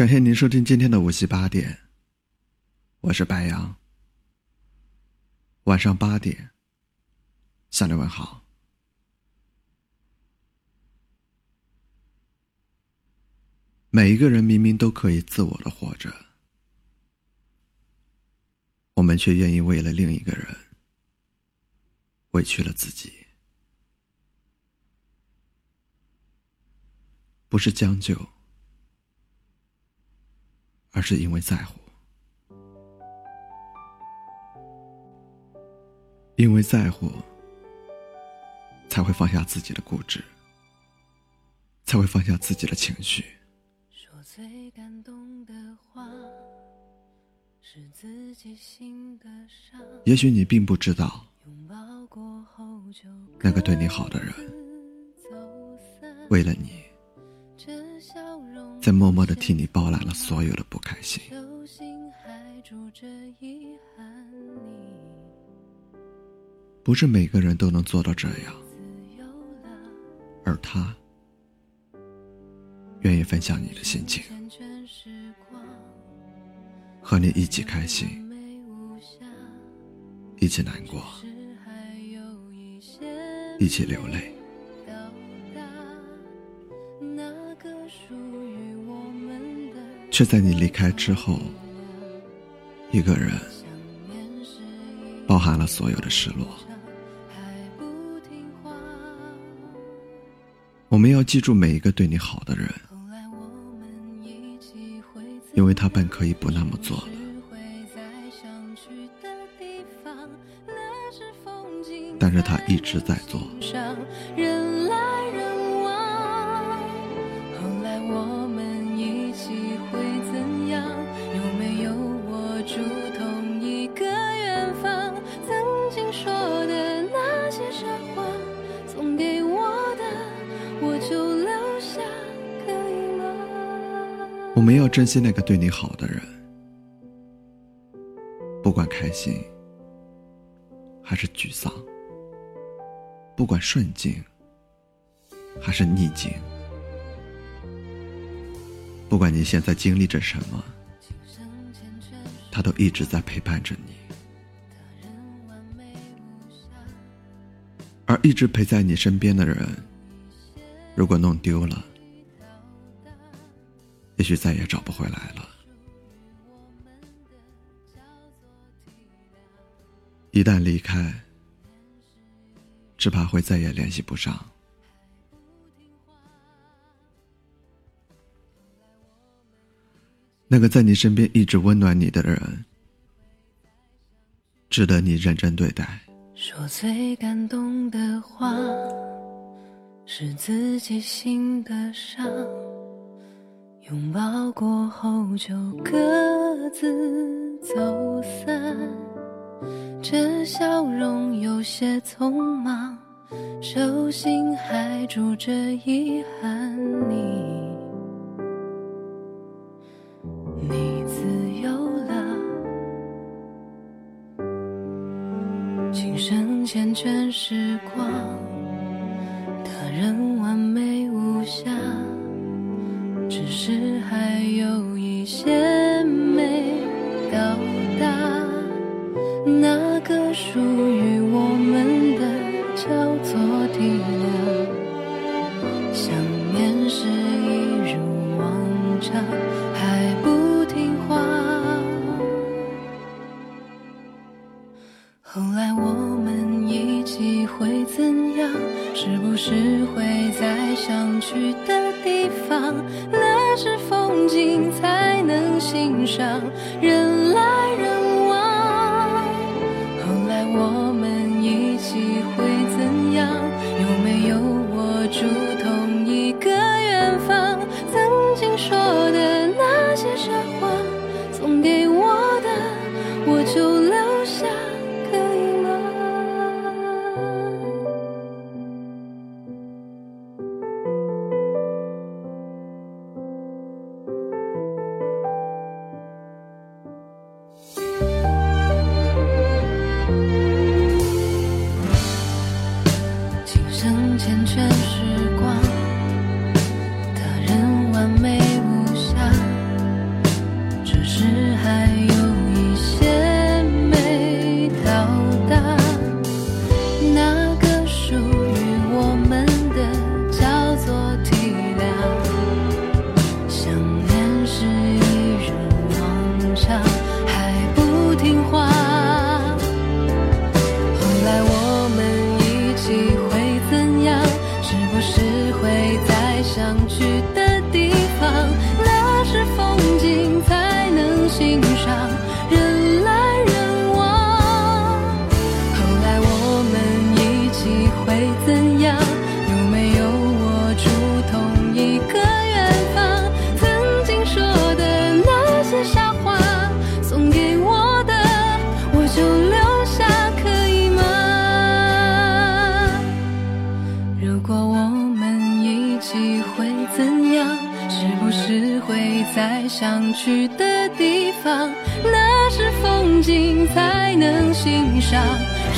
感谢您收听今天的五七八点，我是白杨。晚上八点，向你问好。每一个人明明都可以自我的活着，我们却愿意为了另一个人委屈了自己。不是将就，而是因为在乎。因为在乎，才会放下自己的固执，才会放下自己的情绪。说最感动的话，是自己心的伤。也许你并不知道，那个对你好的人，为了你。在默默的替你包揽了所有的不开心。不是每个人都能做到这样，而他愿意分享你的心情，和你一起开心，一起难过，一起流泪。却在你离开之后，一个人包含了所有的失落。我们要记住每一个对你好的人，因为他本可以不那么做的，但是他一直在做。我们要珍惜那个对你好的人，不管开心还是沮丧，不管顺境还是逆境，不管你现在经历着什么，他都一直在陪伴着你。而一直陪在你身边的人，如果弄丢了，也许再也找不回来了。一旦离开，只怕会再也联系不上。那个在你身边一直温暖你的人，值得你认真对待。说最感动的话，是自己心的伤。拥抱过后就各自走散，这笑容有些匆忙，手心还住着遗憾。你，你自由了，情深缱绻时光，他人完美。是还有一些没到达，那个属于我们的叫做体谅。想念是一如往常，还不听话。后来我们一起会怎样？是不是会在想去的地方？那是风景才能欣赏，人来人人来人往。后来我们一起会怎样？有没有我住同一个远方？曾经说的那些傻话，送给我的，我就留下，可以吗？如果我们一起会怎样？是不是会在想去的地方？那是风景才能欣赏，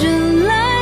人来。